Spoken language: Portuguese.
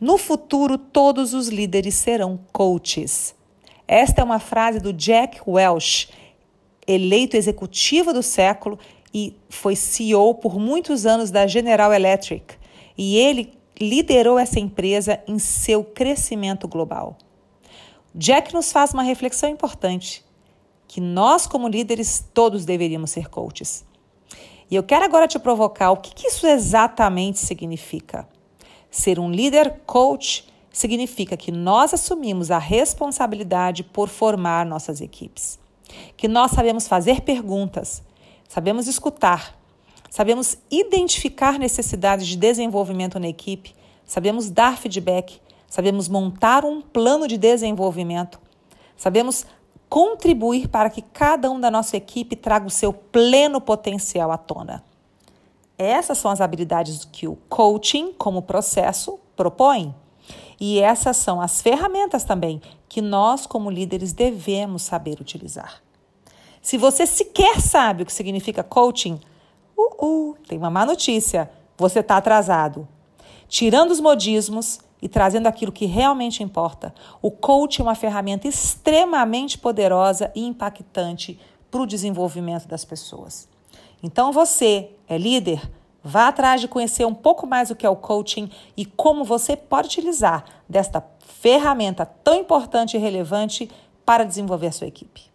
No futuro, todos os líderes serão coaches. Esta é uma frase do Jack Welch, eleito executivo do século e foi CEO por muitos anos da General Electric. E ele liderou essa empresa em seu crescimento global. Jack nos faz uma reflexão importante, que nós como líderes todos deveríamos ser coaches. E eu quero agora te provocar o que, que isso exatamente significa. Ser um líder coach significa que nós assumimos a responsabilidade por formar nossas equipes, que nós sabemos fazer perguntas, sabemos escutar, sabemos identificar necessidades de desenvolvimento na equipe, sabemos dar feedback, sabemos montar um plano de desenvolvimento, sabemos contribuir para que cada um da nossa equipe traga o seu pleno potencial à tona. Essas são as habilidades que o coaching, como processo, propõe. E essas são as ferramentas também que nós, como líderes, devemos saber utilizar. Se você sequer sabe o que significa coaching, uh, uh, tem uma má notícia: você está atrasado. Tirando os modismos, e trazendo aquilo que realmente importa. O coach é uma ferramenta extremamente poderosa e impactante para o desenvolvimento das pessoas. Então você é líder, vá atrás de conhecer um pouco mais o que é o coaching e como você pode utilizar desta ferramenta tão importante e relevante para desenvolver a sua equipe.